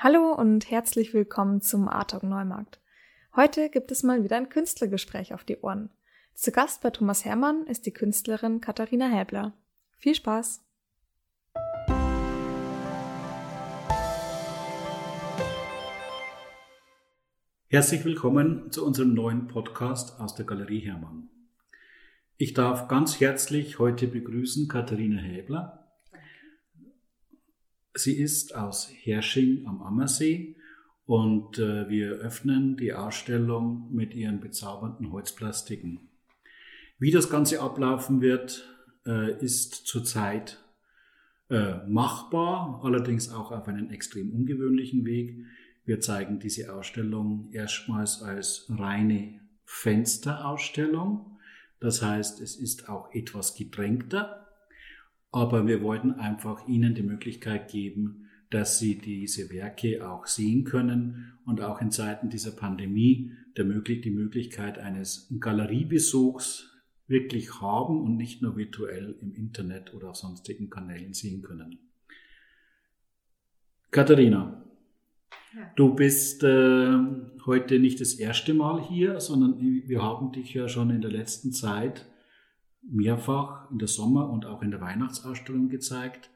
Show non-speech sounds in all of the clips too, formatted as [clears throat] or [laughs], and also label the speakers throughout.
Speaker 1: Hallo und herzlich willkommen zum Artalk Neumarkt. Heute gibt es mal wieder ein Künstlergespräch auf die Ohren. Zu Gast bei Thomas Hermann ist die Künstlerin Katharina Häbler. Viel Spaß!
Speaker 2: Herzlich willkommen zu unserem neuen Podcast aus der Galerie Hermann. Ich darf ganz herzlich heute begrüßen Katharina Häbler. Sie ist aus Hersching am Ammersee und äh, wir öffnen die Ausstellung mit ihren bezaubernden Holzplastiken. Wie das Ganze ablaufen wird, äh, ist zurzeit äh, machbar, allerdings auch auf einen extrem ungewöhnlichen Weg. Wir zeigen diese Ausstellung erstmals als reine Fensterausstellung. Das heißt, es ist auch etwas gedrängter. Aber wir wollten einfach Ihnen die Möglichkeit geben, dass Sie diese Werke auch sehen können und auch in Zeiten dieser Pandemie der möglich, die Möglichkeit eines Galeriebesuchs wirklich haben und nicht nur virtuell im Internet oder auf sonstigen Kanälen sehen können. Katharina, ja. du bist äh, heute nicht das erste Mal hier, sondern wir haben dich ja schon in der letzten Zeit mehrfach in der Sommer- und auch in der Weihnachtsausstellung gezeigt.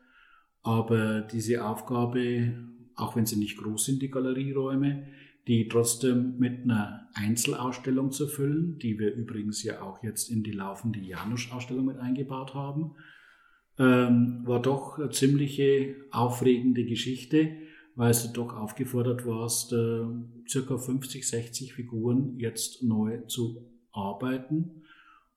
Speaker 2: Aber diese Aufgabe, auch wenn sie nicht groß sind, die Galerieräume, die trotzdem mit einer Einzelausstellung zu füllen, die wir übrigens ja auch jetzt in die laufende Janusz-Ausstellung mit eingebaut haben, ähm, war doch eine ziemliche aufregende Geschichte, weil du doch aufgefordert warst, äh, circa 50, 60 Figuren jetzt neu zu arbeiten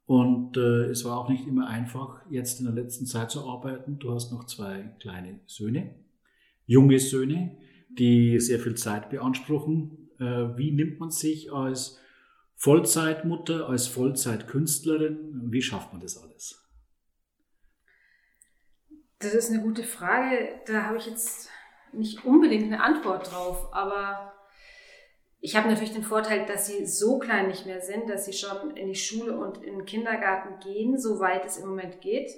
Speaker 2: und äh, es war auch nicht immer einfach, jetzt in der letzten Zeit zu arbeiten. Du hast noch zwei kleine Söhne, junge Söhne, die sehr viel Zeit beanspruchen. Äh, wie nimmt man sich als Vollzeitmutter, als Vollzeitkünstlerin? Wie schafft man das alles?
Speaker 3: Das ist eine gute Frage. Da habe ich jetzt nicht unbedingt eine Antwort drauf, aber ich habe natürlich den Vorteil, dass sie so klein nicht mehr sind, dass sie schon in die Schule und in den Kindergarten gehen, soweit es im Moment geht.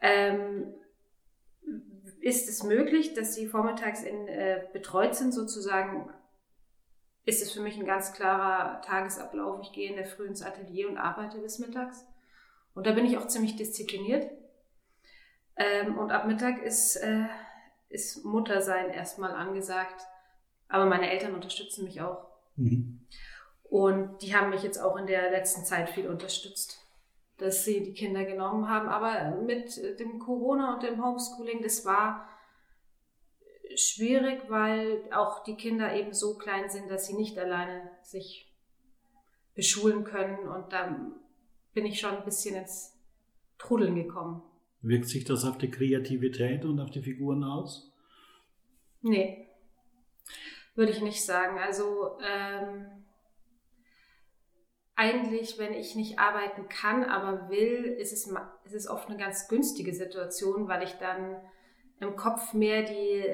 Speaker 3: Ähm, ist es möglich, dass sie vormittags in, äh, betreut sind sozusagen? Ist es für mich ein ganz klarer Tagesablauf. Ich gehe in der Früh ins Atelier und arbeite bis mittags. Und da bin ich auch ziemlich diszipliniert. Ähm, und ab Mittag ist, äh, ist Muttersein erstmal angesagt aber meine Eltern unterstützen mich auch. Mhm. Und die haben mich jetzt auch in der letzten Zeit viel unterstützt, dass sie die Kinder genommen haben. Aber mit dem Corona und dem Homeschooling, das war schwierig, weil auch die Kinder eben so klein sind, dass sie nicht alleine sich beschulen können. Und dann bin ich schon ein bisschen ins Trudeln gekommen.
Speaker 2: Wirkt sich das auf die Kreativität und auf die Figuren aus?
Speaker 3: Nee würde ich nicht sagen. Also ähm, eigentlich, wenn ich nicht arbeiten kann, aber will, ist es, ist es oft eine ganz günstige Situation, weil ich dann im Kopf mehr die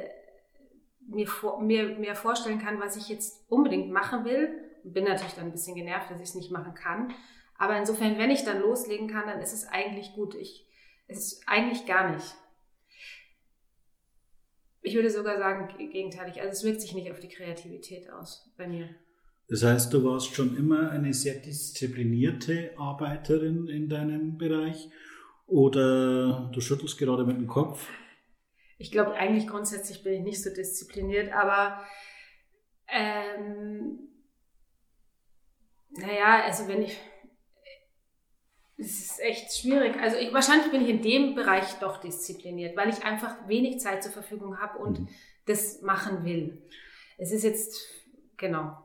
Speaker 3: mir, vor, mir mehr vorstellen kann, was ich jetzt unbedingt machen will. Bin natürlich dann ein bisschen genervt, dass ich es nicht machen kann. Aber insofern, wenn ich dann loslegen kann, dann ist es eigentlich gut. Ich, es ist eigentlich gar nicht. Ich würde sogar sagen, gegenteilig. Also es wirkt sich nicht auf die Kreativität aus bei mir.
Speaker 2: Das heißt, du warst schon immer eine sehr disziplinierte Arbeiterin in deinem Bereich oder du schüttelst gerade mit dem Kopf?
Speaker 3: Ich glaube, eigentlich grundsätzlich bin ich nicht so diszipliniert, aber ähm, naja, also wenn ich, es ist echt schwierig. Also ich, wahrscheinlich bin ich in dem Bereich doch diszipliniert, weil ich einfach wenig Zeit zur Verfügung habe und mhm. das machen will. Es ist jetzt, genau.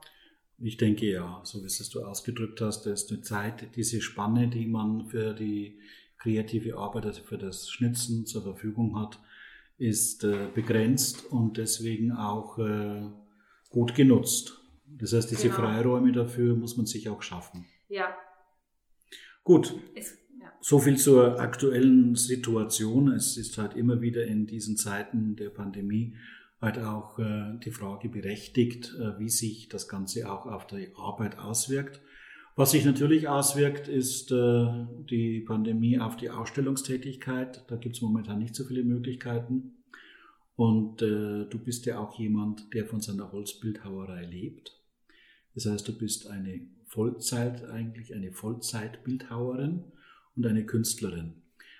Speaker 2: Ich denke ja, so wie es du ausgedrückt hast, dass die Zeit, diese Spanne, die man für die kreative Arbeit, also für das Schnitzen zur Verfügung hat, ist äh, begrenzt und deswegen auch äh, gut genutzt. Das heißt, diese genau. Freiräume dafür muss man sich auch schaffen.
Speaker 3: Ja,
Speaker 2: Gut. Ja. So viel zur aktuellen Situation. Es ist halt immer wieder in diesen Zeiten der Pandemie halt auch äh, die Frage berechtigt, äh, wie sich das Ganze auch auf die Arbeit auswirkt. Was sich natürlich auswirkt, ist äh, die Pandemie auf die Ausstellungstätigkeit. Da gibt es momentan nicht so viele Möglichkeiten. Und äh, du bist ja auch jemand, der von seiner Holzbildhauerei lebt. Das heißt, du bist eine Vollzeit, eigentlich eine Vollzeitbildhauerin und eine Künstlerin.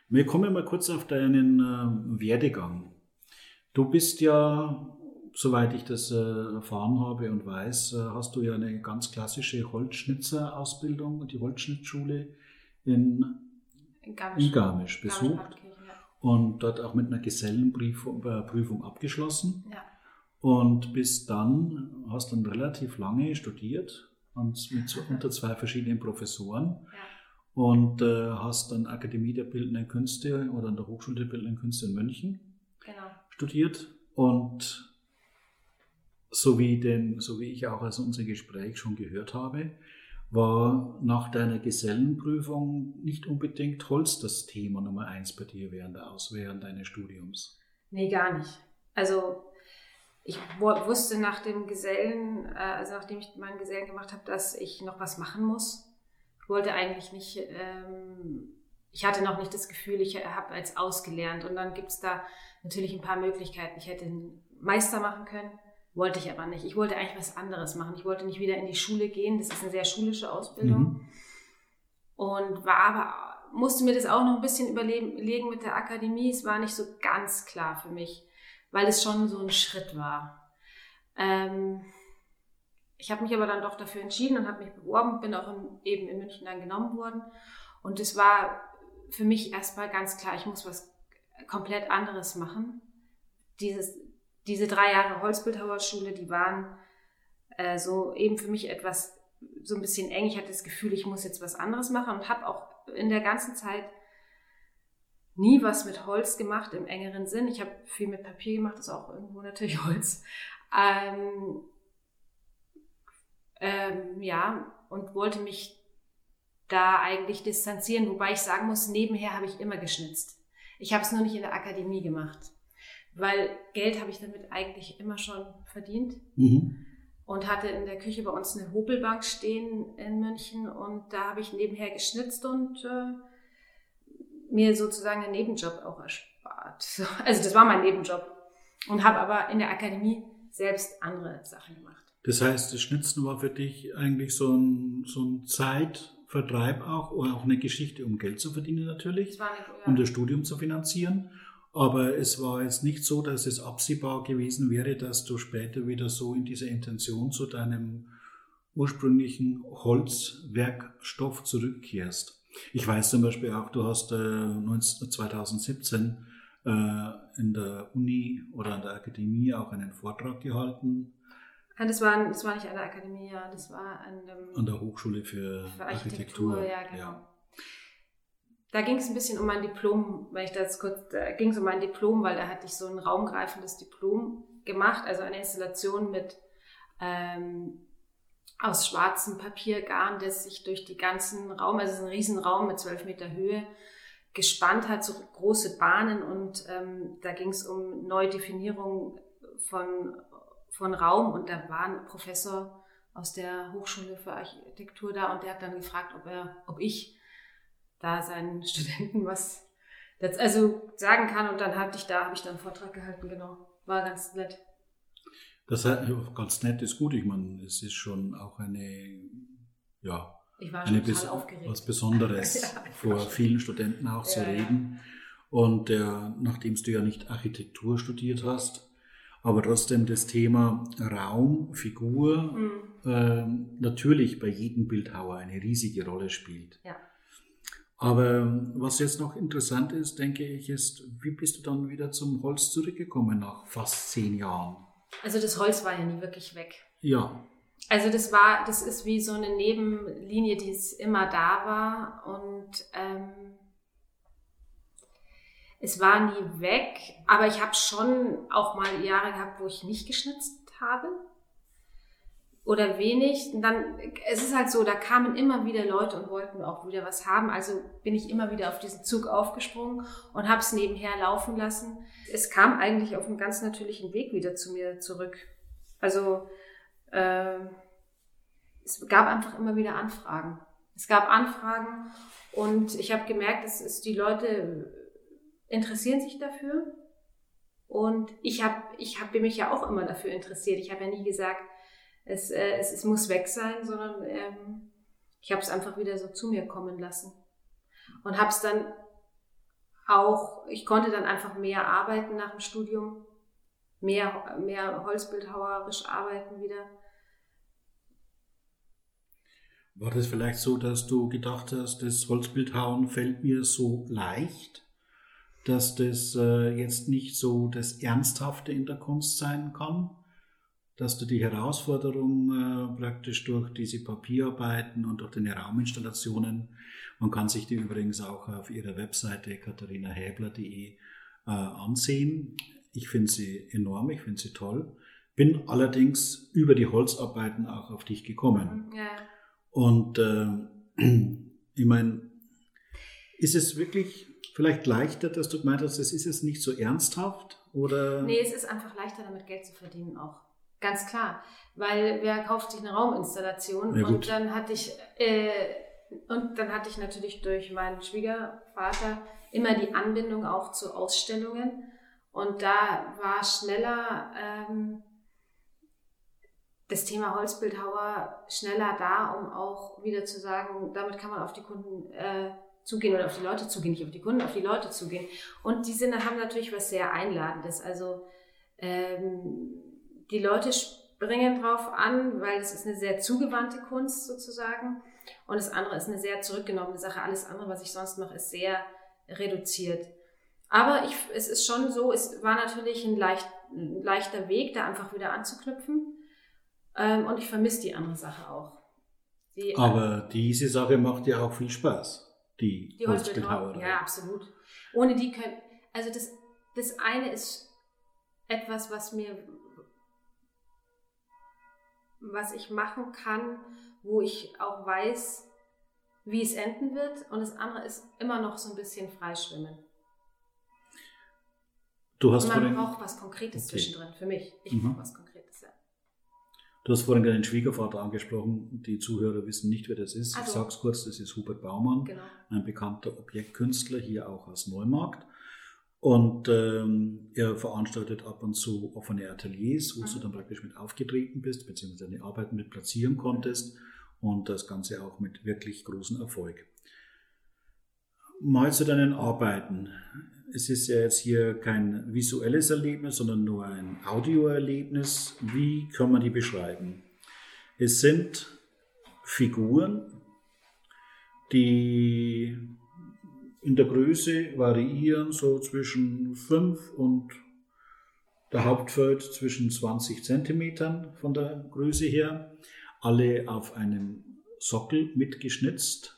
Speaker 2: Wir kommen mal kurz auf deinen äh, Werdegang. Du bist ja, soweit ich das äh, erfahren habe und weiß, äh, hast du ja eine ganz klassische Holzschnitzerausbildung und die Holzschnittschule in, in Garmisch, Garmisch besucht und dort auch mit einer Gesellenprüfung äh, abgeschlossen. Ja. Und bis dann hast dann relativ lange studiert und mit so unter zwei verschiedenen Professoren. Ja. Und äh, hast dann Akademie der Bildenden Künste oder an der Hochschule der Bildenden Künste in München genau. studiert. Und so wie, den, so wie ich auch aus unserem Gespräch schon gehört habe, war nach deiner Gesellenprüfung nicht unbedingt Holz das Thema Nummer eins bei dir während, der Aus während deines Studiums?
Speaker 3: Nee, gar nicht. Also ich wusste nach dem Gesellen, äh, also nachdem ich meinen Gesellen gemacht habe, dass ich noch was machen muss. Ich wollte eigentlich nicht, ähm, ich hatte noch nicht das Gefühl, ich habe als ausgelernt. Und dann gibt es da natürlich ein paar Möglichkeiten. Ich hätte einen Meister machen können wollte ich aber nicht. Ich wollte eigentlich was anderes machen. Ich wollte nicht wieder in die Schule gehen. Das ist eine sehr schulische Ausbildung. Mhm. Und war aber, musste mir das auch noch ein bisschen überlegen mit der Akademie. Es war nicht so ganz klar für mich, weil es schon so ein Schritt war. Ähm, ich habe mich aber dann doch dafür entschieden und habe mich beworben, bin auch in, eben in München dann genommen worden. Und es war für mich erstmal ganz klar, ich muss was komplett anderes machen. Dieses, diese drei Jahre Holzbildhauerschule, die waren äh, so eben für mich etwas so ein bisschen eng. Ich hatte das Gefühl, ich muss jetzt was anderes machen und habe auch in der ganzen Zeit nie was mit Holz gemacht im engeren Sinn. Ich habe viel mit Papier gemacht, das ist auch irgendwo natürlich [laughs] Holz. Ähm, ähm, ja, und wollte mich da eigentlich distanzieren, wobei ich sagen muss, nebenher habe ich immer geschnitzt. Ich habe es nur nicht in der Akademie gemacht weil Geld habe ich damit eigentlich immer schon verdient. Mhm. Und hatte in der Küche bei uns eine Hobelbank stehen in München und da habe ich nebenher geschnitzt und äh, mir sozusagen einen Nebenjob auch erspart. Also das war mein Nebenjob und habe aber in der Akademie selbst andere Sachen gemacht.
Speaker 2: Das heißt, das Schnitzen war für dich eigentlich so ein, so ein Zeitvertreib auch oder auch eine Geschichte, um Geld zu verdienen natürlich, eine, ja. um das Studium zu finanzieren. Aber es war jetzt nicht so, dass es absehbar gewesen wäre, dass du später wieder so in dieser Intention zu deinem ursprünglichen Holzwerkstoff zurückkehrst. Ich weiß zum Beispiel auch, du hast äh, 2017 äh, in der Uni oder an der Akademie auch einen Vortrag gehalten.
Speaker 3: Ja, das, war, das war nicht an der Akademie, ja, das war an, dem,
Speaker 2: an der Hochschule für, für Architektur. Architektur.
Speaker 3: Ja, genau. Ja da ging es ein bisschen um mein Diplom, weil ich das kurz, da ging es um mein Diplom, weil da hatte ich so ein raumgreifendes Diplom gemacht, also eine Installation mit ähm, aus schwarzem Papiergarn, das sich durch die ganzen Raum, also es ist ein Riesenraum mit zwölf Meter Höhe, gespannt hat, so große Bahnen und ähm, da ging es um Neudefinierung von, von Raum und da war ein Professor aus der Hochschule für Architektur da und der hat dann gefragt, ob er, ob ich da seinen [laughs] Studenten was also sagen kann. Und dann hatte ich da, habe ich dann einen Vortrag gehalten, genau. War ganz nett.
Speaker 2: Das heißt, ganz nett ist gut. Ich meine, es ist schon auch eine, ja, eine Bes was Besonderes, [laughs] ja, vor vielen Studenten auch ja, zu reden. Und äh, nachdem du ja nicht Architektur studiert hast, aber trotzdem das Thema Raum, Figur mhm. äh, natürlich bei jedem Bildhauer eine riesige Rolle spielt. Ja. Aber was jetzt noch interessant ist, denke ich, ist, wie bist du dann wieder zum Holz zurückgekommen nach fast zehn Jahren?
Speaker 3: Also das Holz war ja nie wirklich weg.
Speaker 2: Ja.
Speaker 3: Also das war, das ist wie so eine Nebenlinie, die es immer da war und ähm, es war nie weg, aber ich habe schon auch mal Jahre gehabt, wo ich nicht geschnitzt habe oder wenig. Und dann, es ist halt so, da kamen immer wieder Leute und wollten auch wieder was haben. Also bin ich immer wieder auf diesen Zug aufgesprungen und habe es nebenher laufen lassen. Es kam eigentlich auf einem ganz natürlichen Weg wieder zu mir zurück. Also äh, es gab einfach immer wieder Anfragen. Es gab Anfragen und ich habe gemerkt, es die Leute interessieren sich dafür. Und ich habe ich hab mich ja auch immer dafür interessiert. Ich habe ja nie gesagt, es, äh, es, es muss weg sein, sondern ähm, ich habe es einfach wieder so zu mir kommen lassen. Und habe es dann auch, ich konnte dann einfach mehr arbeiten nach dem Studium, mehr, mehr holzbildhauerisch arbeiten wieder.
Speaker 2: War das vielleicht so, dass du gedacht hast, das Holzbildhauen fällt mir so leicht, dass das äh, jetzt nicht so das Ernsthafte in der Kunst sein kann? Dass du die Herausforderung äh, praktisch durch diese Papierarbeiten und durch deine Rauminstallationen, man kann sich die übrigens auch auf ihrer Webseite katharinahäbler.de äh, ansehen. Ich finde sie enorm, ich finde sie toll. Bin allerdings über die Holzarbeiten auch auf dich gekommen. Ja. Und äh, [clears throat] ich meine, ist es wirklich vielleicht leichter, dass du gemeint hast, es ist es nicht so ernsthaft? Oder?
Speaker 3: Nee, es ist einfach leichter, damit Geld zu verdienen auch. Ganz klar. Weil wer kauft sich eine Rauminstallation? Ja, und dann hatte ich, äh, und dann hatte ich natürlich durch meinen Schwiegervater immer die Anbindung auch zu Ausstellungen. Und da war schneller ähm, das Thema Holzbildhauer schneller da, um auch wieder zu sagen, damit kann man auf die Kunden äh, zugehen oder auf die Leute zugehen, nicht auf die Kunden, auf die Leute zugehen. Und die sind, haben natürlich was sehr Einladendes. Also ähm, die Leute springen drauf an, weil es ist eine sehr zugewandte Kunst sozusagen. Und das andere ist eine sehr zurückgenommene Sache. Alles andere, was ich sonst mache, ist sehr reduziert. Aber ich, es ist schon so, es war natürlich ein, leicht, ein leichter Weg, da einfach wieder anzuknüpfen. Ähm, und ich vermisse die andere Sache auch.
Speaker 2: Die, Aber äh, diese Sache macht ja auch viel Spaß, die,
Speaker 3: die Holzbildhauerei. Ja, absolut. Ohne die können, also das, das eine ist etwas, was mir, was ich machen kann, wo ich auch weiß, wie es enden wird. Und das andere ist immer noch so ein bisschen freischwimmen.
Speaker 2: Du hast
Speaker 3: man braucht was Konkretes okay. zwischendrin, für mich. Ich mhm. brauche was Konkretes.
Speaker 2: Du hast vorhin deinen Schwiegervater angesprochen. Die Zuhörer wissen nicht, wer das ist. Also. Ich sag's kurz, das ist Hubert Baumann, genau. ein bekannter Objektkünstler hier auch aus Neumarkt. Und ähm, er veranstaltet ab und zu offene Ateliers, wo mhm. du dann praktisch mit aufgetreten bist, beziehungsweise deine Arbeiten mit platzieren konntest und das Ganze auch mit wirklich großem Erfolg. Mal zu deinen Arbeiten es ist ja jetzt hier kein visuelles Erlebnis, sondern nur ein Audioerlebnis. Wie kann man die beschreiben? Es sind Figuren, die in der Größe variieren, so zwischen 5 und der Hauptfeld zwischen 20 Zentimetern von der Größe her, alle auf einem Sockel mitgeschnitzt,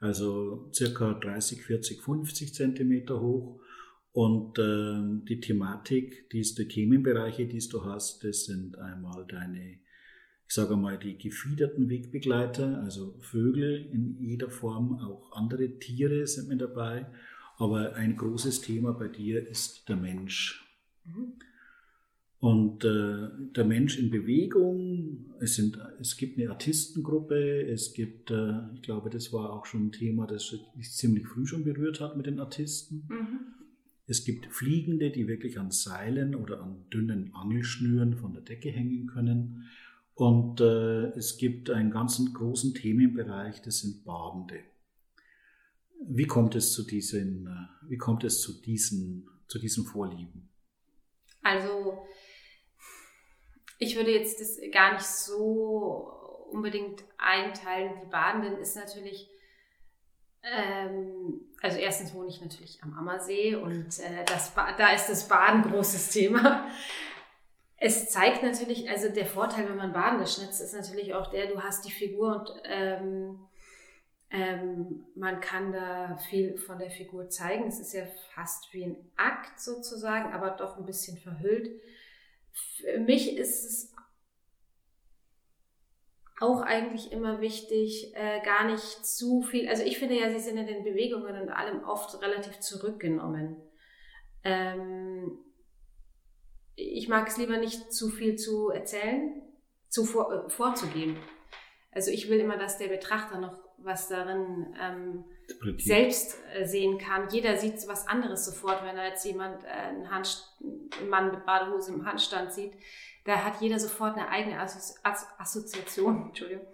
Speaker 2: also circa 30, 40, 50 Zentimeter hoch. Und äh, die Thematik, die, die Themenbereiche, die du hast, das sind einmal deine, ich sage mal, die gefiederten Wegbegleiter, also Vögel in jeder Form, auch andere Tiere sind mit dabei. Aber ein großes Thema bei dir ist der Mensch. Und äh, der Mensch in Bewegung, es, sind, es gibt eine Artistengruppe, es gibt, äh, ich glaube, das war auch schon ein Thema, das mich ziemlich früh schon berührt hat mit den Artisten. Mhm. Es gibt Fliegende, die wirklich an Seilen oder an dünnen Angelschnüren von der Decke hängen können. Und äh, es gibt einen ganzen großen Themenbereich, das sind Badende. Wie kommt es zu diesen, äh, wie kommt es zu diesen, zu diesen Vorlieben?
Speaker 3: Also, ich würde jetzt das gar nicht so unbedingt einteilen. Die Badenden ist natürlich ähm, also erstens wohne ich natürlich am Ammersee und äh, das da ist das Baden großes Thema. Es zeigt natürlich, also der Vorteil, wenn man Badende schnitzt, ist natürlich auch der, du hast die Figur und ähm, ähm, man kann da viel von der Figur zeigen. Es ist ja fast wie ein Akt sozusagen, aber doch ein bisschen verhüllt. Für mich ist es auch eigentlich immer wichtig, äh, gar nicht zu viel. Also ich finde ja, sie sind in den Bewegungen und allem oft relativ zurückgenommen. Ähm, ich mag es lieber nicht zu viel zu erzählen, zu vor, äh, vorzugeben. Also ich will immer, dass der Betrachter noch was darin ähm, selbst äh, sehen kann. Jeder sieht was anderes sofort, wenn er jetzt jemand, äh, einen, Hand, einen Mann mit Badehose im Handstand sieht. Da hat jeder sofort eine eigene Assozi Assoziation Entschuldigung,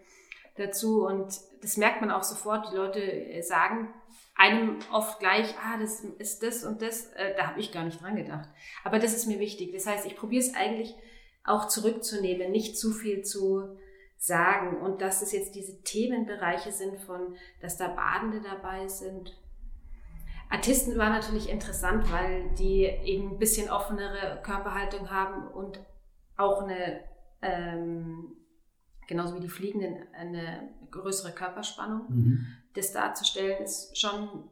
Speaker 3: dazu. Und das merkt man auch sofort. Die Leute äh, sagen einem oft gleich, ah, das ist das und das. Äh, da habe ich gar nicht dran gedacht. Aber das ist mir wichtig. Das heißt, ich probiere es eigentlich auch zurückzunehmen, nicht zu viel zu sagen und dass es jetzt diese Themenbereiche sind von, dass da Badende dabei sind. Artisten war natürlich interessant, weil die eben ein bisschen offenere Körperhaltung haben und auch eine, ähm, genauso wie die Fliegenden, eine größere Körperspannung. Mhm. Das darzustellen ist schon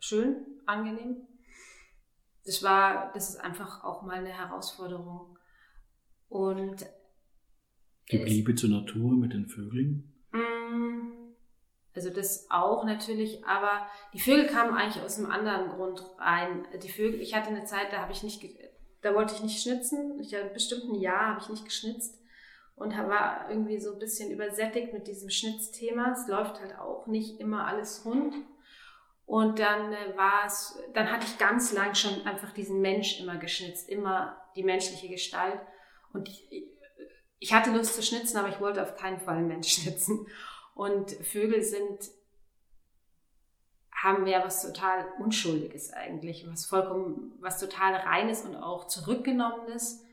Speaker 3: schön, angenehm. Das war, das ist einfach auch mal eine Herausforderung. Und
Speaker 2: die Liebe zur Natur mit den Vögeln?
Speaker 3: Mm, also das auch natürlich, aber die Vögel kamen eigentlich aus einem anderen Grund rein. Die Vögel, ich hatte eine Zeit, da habe ich nicht, da wollte ich nicht schnitzen. Ich hatte bestimmt ein Jahr habe ich nicht geschnitzt und war irgendwie so ein bisschen übersättigt mit diesem Schnitzthema. Es läuft halt auch nicht immer alles rund. Und dann äh, war es, dann hatte ich ganz lang schon einfach diesen Mensch immer geschnitzt, immer die menschliche Gestalt. Und ich, ich hatte Lust zu schnitzen, aber ich wollte auf keinen Fall einen Mensch [laughs] schnitzen. Und Vögel sind, haben ja was total Unschuldiges eigentlich, was vollkommen, was total Reines und auch Zurückgenommenes.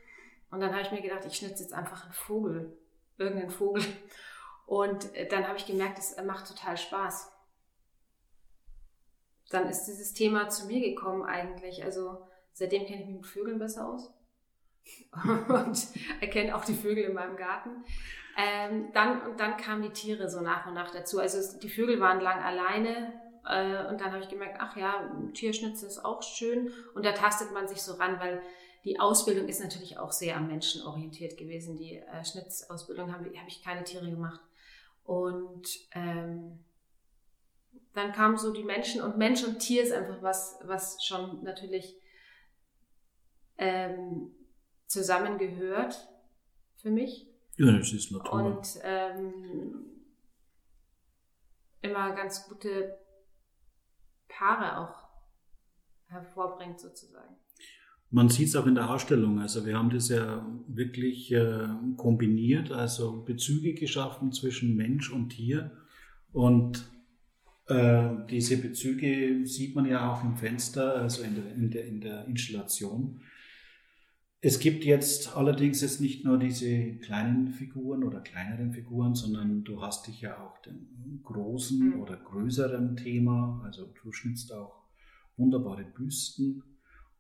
Speaker 3: Und dann habe ich mir gedacht, ich schnitze jetzt einfach einen Vogel, irgendeinen Vogel. Und dann habe ich gemerkt, es macht total Spaß. Dann ist dieses Thema zu mir gekommen eigentlich. Also seitdem kenne ich mich mit Vögeln besser aus. [laughs] und erkenne auch die Vögel in meinem Garten. Ähm, dann, und dann kamen die Tiere so nach und nach dazu. Also es, die Vögel waren lang alleine äh, und dann habe ich gemerkt, ach ja, Tierschnitzen ist auch schön und da tastet man sich so ran, weil die Ausbildung ist natürlich auch sehr am Menschen orientiert gewesen. Die äh, Schnitzausbildung habe hab ich keine Tiere gemacht. Und ähm, dann kamen so die Menschen und Mensch und Tier ist einfach was, was schon natürlich ähm, zusammengehört für mich.
Speaker 2: Ja, das ist Natur.
Speaker 3: Und ähm, immer ganz gute Paare auch hervorbringt sozusagen.
Speaker 2: Man sieht es auch in der Ausstellung. Also wir haben das ja wirklich äh, kombiniert, also Bezüge geschaffen zwischen Mensch und Tier. Und äh, diese Bezüge sieht man ja auch im Fenster, also in der, in der, in der Installation. Es gibt jetzt allerdings jetzt nicht nur diese kleinen Figuren oder kleineren Figuren, sondern du hast dich ja auch dem großen mhm. oder größeren Thema, also du schnitzt auch wunderbare Büsten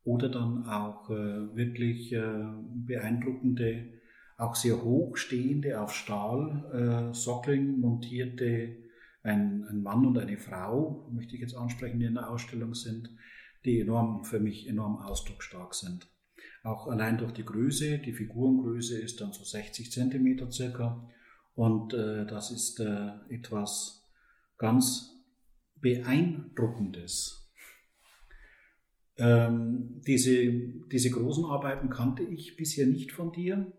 Speaker 2: oder dann auch äh, wirklich äh, beeindruckende, auch sehr hochstehende, auf Stahlsockeln äh, montierte ein, ein Mann und eine Frau, möchte ich jetzt ansprechen, die in der Ausstellung sind, die enorm für mich enorm ausdrucksstark sind. Auch allein durch die Größe, die Figurengröße ist dann so 60 Zentimeter circa. Und äh, das ist äh, etwas ganz Beeindruckendes. Ähm, diese, diese großen Arbeiten kannte ich bisher nicht von dir.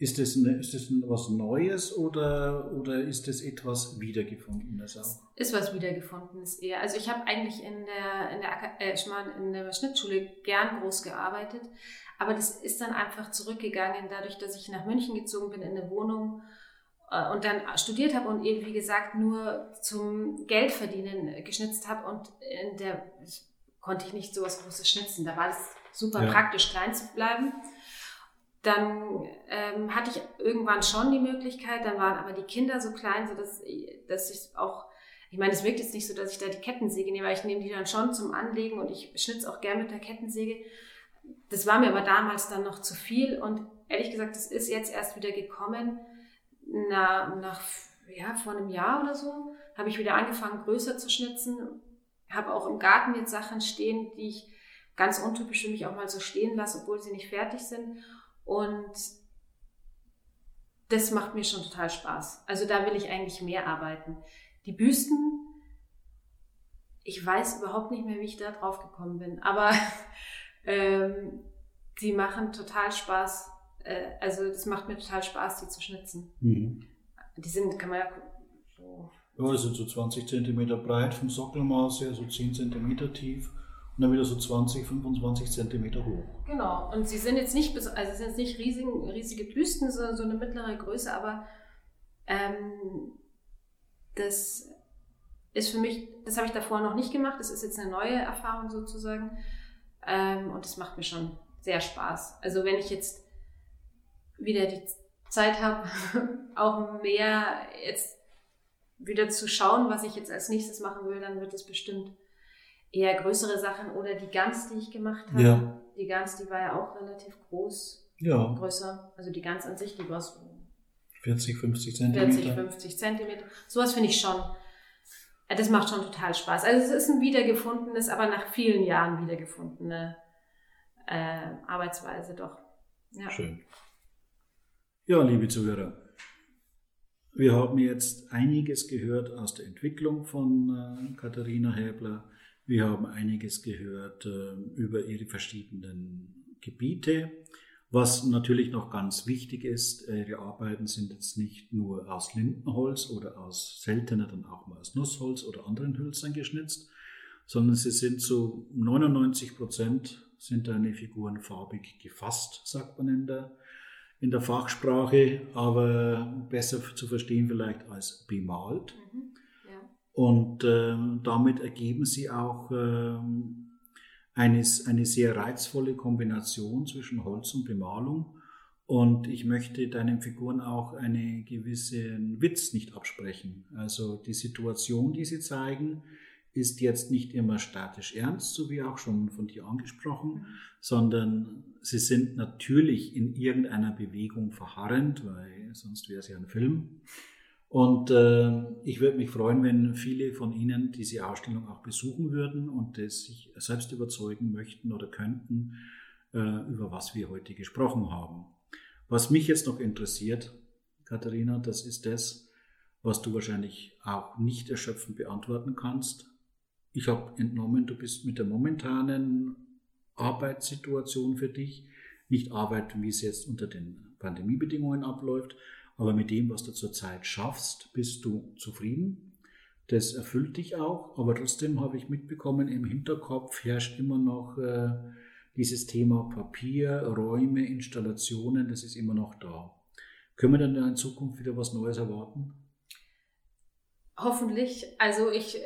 Speaker 2: Ist das, eine, ist das was Neues oder, oder ist das etwas Wiedergefundenes auch?
Speaker 3: Ist was Wiedergefundenes eher. Also ich habe eigentlich in der, in, der, äh, in der Schnittschule gern groß gearbeitet, aber das ist dann einfach zurückgegangen, dadurch, dass ich nach München gezogen bin in eine Wohnung äh, und dann studiert habe und eben, wie gesagt, nur zum Geldverdienen geschnitzt habe und in der konnte ich nicht so was Großes schnitzen. Da war es super ja. praktisch, klein zu bleiben. Dann ähm, hatte ich irgendwann schon die Möglichkeit, dann waren aber die Kinder so klein, so dass, dass ich auch, ich meine, es wirkt jetzt nicht so, dass ich da die Kettensäge nehme, weil ich nehme die dann schon zum Anlegen und ich schnitze auch gern mit der Kettensäge. Das war mir aber damals dann noch zu viel und ehrlich gesagt, das ist jetzt erst wieder gekommen. Na, nach, ja, vor einem Jahr oder so habe ich wieder angefangen, größer zu schnitzen. Habe auch im Garten jetzt Sachen stehen, die ich ganz untypisch für mich auch mal so stehen lasse, obwohl sie nicht fertig sind. Und das macht mir schon total Spaß. Also da will ich eigentlich mehr arbeiten. Die Büsten, ich weiß überhaupt nicht mehr, wie ich da drauf gekommen bin, aber [laughs] ähm, die machen total Spaß. Äh, also das macht mir total Spaß, die zu schnitzen. Mhm. Die sind, kann man ja so.
Speaker 2: Ja, sind so 20 cm breit vom Sockelmaß her, so 10 cm tief und dann wieder so 20, 25 cm hoch.
Speaker 3: Genau. Und sie sind jetzt nicht, also sind jetzt nicht riesig, riesige Büsten, sondern so eine mittlere Größe, aber ähm, das ist für mich, das habe ich davor noch nicht gemacht. Das ist jetzt eine neue Erfahrung sozusagen. Ähm, und das macht mir schon sehr Spaß. Also wenn ich jetzt wieder die Zeit habe, [laughs] auch mehr jetzt wieder zu schauen, was ich jetzt als nächstes machen will, dann wird es bestimmt eher größere Sachen oder die Gans, die ich gemacht habe. Ja. Die Gans, die war ja auch relativ groß.
Speaker 2: Ja.
Speaker 3: Größer. Also die Gans an sich, die war so
Speaker 2: 40, 50 Zentimeter.
Speaker 3: 40, 50 Zentimeter. Sowas finde ich schon. Das macht schon total Spaß. Also es ist ein wiedergefundenes, aber nach vielen Jahren wiedergefundene äh, Arbeitsweise doch.
Speaker 2: Ja. Schön. Ja, liebe Zuhörer, wir haben jetzt einiges gehört aus der Entwicklung von äh, Katharina Häbler. Wir haben einiges gehört äh, über ihre verschiedenen Gebiete. Was natürlich noch ganz wichtig ist, äh, ihre Arbeiten sind jetzt nicht nur aus Lindenholz oder aus seltener dann auch mal aus Nussholz oder anderen Hölzern geschnitzt, sondern sie sind zu 99 Prozent sind deine Figuren farbig gefasst, sagt man in der, in der Fachsprache, aber besser zu verstehen vielleicht als bemalt. Mhm, ja. Und äh, damit ergeben sie auch äh, eine, eine sehr reizvolle Kombination zwischen Holz und Bemalung. Und ich möchte deinen Figuren auch einen gewissen Witz nicht absprechen. Also die Situation, die sie zeigen, ist jetzt nicht immer statisch ernst, so wie auch schon von dir angesprochen, mhm. sondern sie sind natürlich in irgendeiner Bewegung verharrend, weil sonst wäre es ja ein Film. Und äh, ich würde mich freuen, wenn viele von Ihnen diese Ausstellung auch besuchen würden und es sich selbst überzeugen möchten oder könnten, äh, über was wir heute gesprochen haben. Was mich jetzt noch interessiert, Katharina, das ist das, was du wahrscheinlich auch nicht erschöpfend beantworten kannst. Ich habe entnommen, du bist mit der momentanen Arbeitssituation für dich, nicht Arbeit, wie es jetzt unter den Pandemiebedingungen abläuft, aber mit dem, was du zurzeit schaffst, bist du zufrieden. Das erfüllt dich auch, aber trotzdem habe ich mitbekommen, im Hinterkopf herrscht immer noch äh, dieses Thema Papier, Räume, Installationen, das ist immer noch da. Können wir dann in Zukunft wieder was Neues erwarten?
Speaker 3: Hoffentlich. Also ich,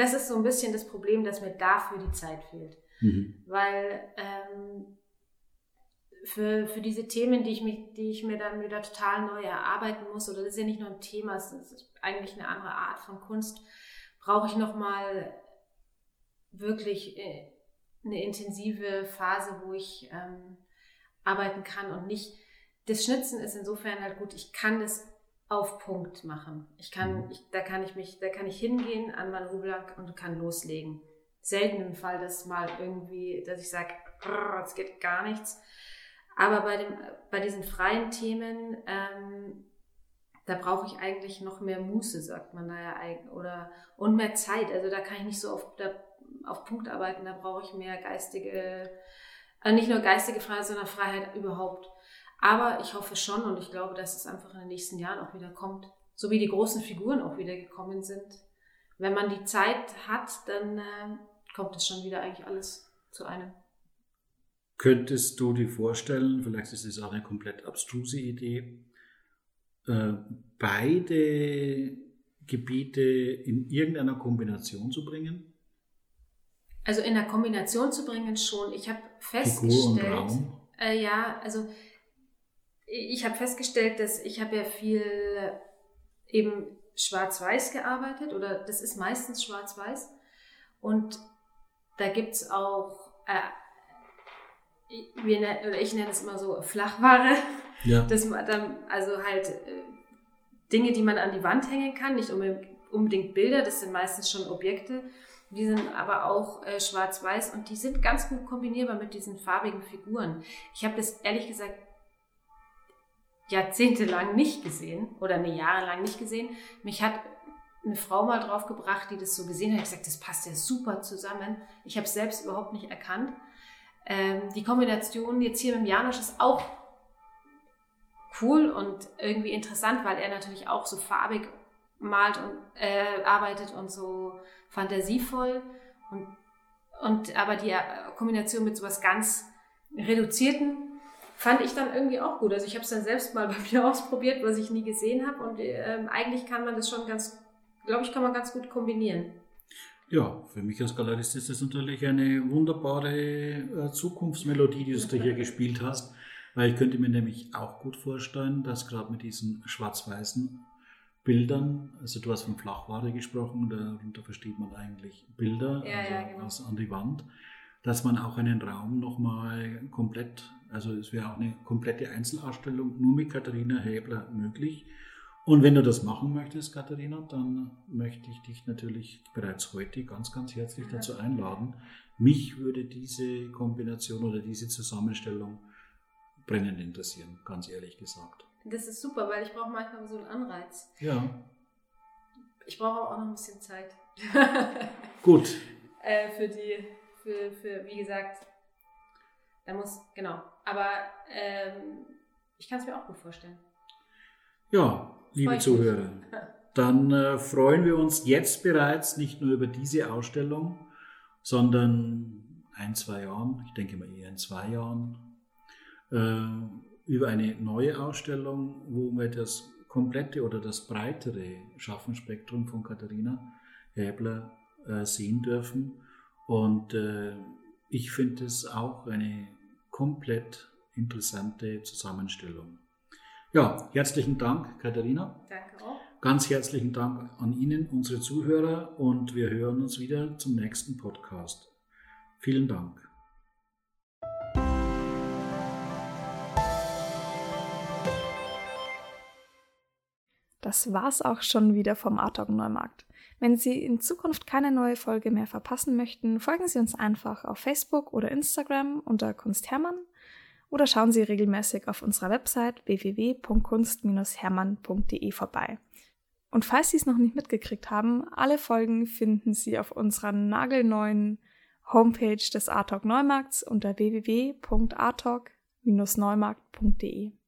Speaker 3: das ist so ein bisschen das Problem, dass mir dafür die Zeit fehlt. Mhm. Weil ähm, für, für diese Themen, die ich, mich, die ich mir dann wieder total neu erarbeiten muss, oder das ist ja nicht nur ein Thema, es ist eigentlich eine andere Art von Kunst, brauche ich nochmal wirklich äh, eine intensive Phase, wo ich ähm, arbeiten kann und nicht. Das Schnitzen ist insofern halt gut, ich kann das auf Punkt machen. Ich kann, mhm. ich, da kann ich mich, da kann ich hingehen an meinen Rubelank und kann loslegen. Selten im Fall, dass mal irgendwie, dass ich sage, es geht gar nichts. Aber bei, dem, bei diesen freien Themen, ähm, da brauche ich eigentlich noch mehr Muße, sagt man da ja eigentlich, oder und mehr Zeit. Also da kann ich nicht so auf, da, auf Punkt arbeiten, da brauche ich mehr geistige, also nicht nur geistige Freiheit, sondern Freiheit überhaupt. Aber ich hoffe schon und ich glaube, dass es einfach in den nächsten Jahren auch wieder kommt, so wie die großen Figuren auch wieder gekommen sind. Wenn man die Zeit hat, dann äh, kommt es schon wieder eigentlich alles zu einem.
Speaker 2: Könntest du dir vorstellen, vielleicht ist es auch eine komplett abstruse Idee, äh, beide Gebiete in irgendeiner Kombination zu bringen?
Speaker 3: Also in der Kombination zu bringen schon. Ich habe festgestellt, äh, ja, also ich habe festgestellt, dass ich habe ja viel eben schwarz-weiß gearbeitet oder das ist meistens schwarz-weiß und da gibt es auch äh, wir, oder ich nenne es immer so Flachware. Ja. [laughs] Das, also halt äh, Dinge, die man an die Wand hängen kann, nicht unbedingt Bilder, das sind meistens schon Objekte. Die sind aber auch äh, schwarz-weiß und die sind ganz gut kombinierbar mit diesen farbigen Figuren. Ich habe das ehrlich gesagt jahrzehntelang nicht gesehen oder eine Jahre lang nicht gesehen. Mich hat eine Frau mal drauf gebracht, die das so gesehen hat. Ich gesagt, das passt ja super zusammen. Ich habe es selbst überhaupt nicht erkannt. Ähm, die Kombination jetzt hier mit Janosch ist auch cool und irgendwie interessant, weil er natürlich auch so farbig malt und äh, arbeitet und so fantasievoll und und aber die Kombination mit sowas ganz reduzierten fand ich dann irgendwie auch gut. Also ich habe es dann selbst mal [laughs] bei mir ausprobiert, was ich nie gesehen habe und äh, eigentlich kann man das schon ganz, glaube ich, kann man ganz gut kombinieren.
Speaker 2: Ja, für mich als Galerist ist das natürlich eine wunderbare äh, Zukunftsmelodie, die du hier gespielt hast, weil ich könnte mir nämlich auch gut vorstellen, dass gerade mit diesen schwarz-weißen Bildern, also du hast von Flachware gesprochen, darunter versteht man eigentlich Bilder
Speaker 3: ja,
Speaker 2: also
Speaker 3: ja, genau.
Speaker 2: an die Wand, dass man auch einen Raum nochmal komplett, also es wäre auch eine komplette Einzelausstellung nur mit Katharina Häbler möglich und wenn du das machen möchtest, Katharina, dann möchte ich dich natürlich bereits heute ganz, ganz herzlich dazu einladen. Mich würde diese Kombination oder diese Zusammenstellung brennend interessieren, ganz ehrlich gesagt.
Speaker 3: Das ist super, weil ich brauche manchmal so einen Anreiz.
Speaker 2: Ja.
Speaker 3: Ich brauche auch noch ein bisschen Zeit. [laughs]
Speaker 2: Gut.
Speaker 3: äh, für die, für, für, wie gesagt, da muss, genau. Aber ähm, ich kann es mir auch gut vorstellen.
Speaker 2: Ja, liebe Zuhörer, [laughs] dann äh, freuen wir uns jetzt bereits nicht nur über diese Ausstellung, sondern ein, zwei Jahren, ich denke mal eher in zwei Jahren, äh, über eine neue Ausstellung, wo wir das komplette oder das breitere Schaffenspektrum von Katharina Häbler äh, sehen dürfen. Und äh, ich finde es auch eine komplett interessante Zusammenstellung. Ja, herzlichen Dank, Katharina.
Speaker 3: Danke auch.
Speaker 2: Ganz herzlichen Dank an Ihnen, unsere Zuhörer, und wir hören uns wieder zum nächsten Podcast. Vielen Dank.
Speaker 1: Das war's auch schon wieder vom Artog Neumarkt. Wenn Sie in Zukunft keine neue Folge mehr verpassen möchten, folgen Sie uns einfach auf Facebook oder Instagram unter Kunst Hermann oder schauen Sie regelmäßig auf unserer Website www.kunst-hermann.de vorbei. Und falls Sie es noch nicht mitgekriegt haben, alle Folgen finden Sie auf unserer nagelneuen Homepage des Artalk Neumarkts unter www.artalk-neumarkt.de.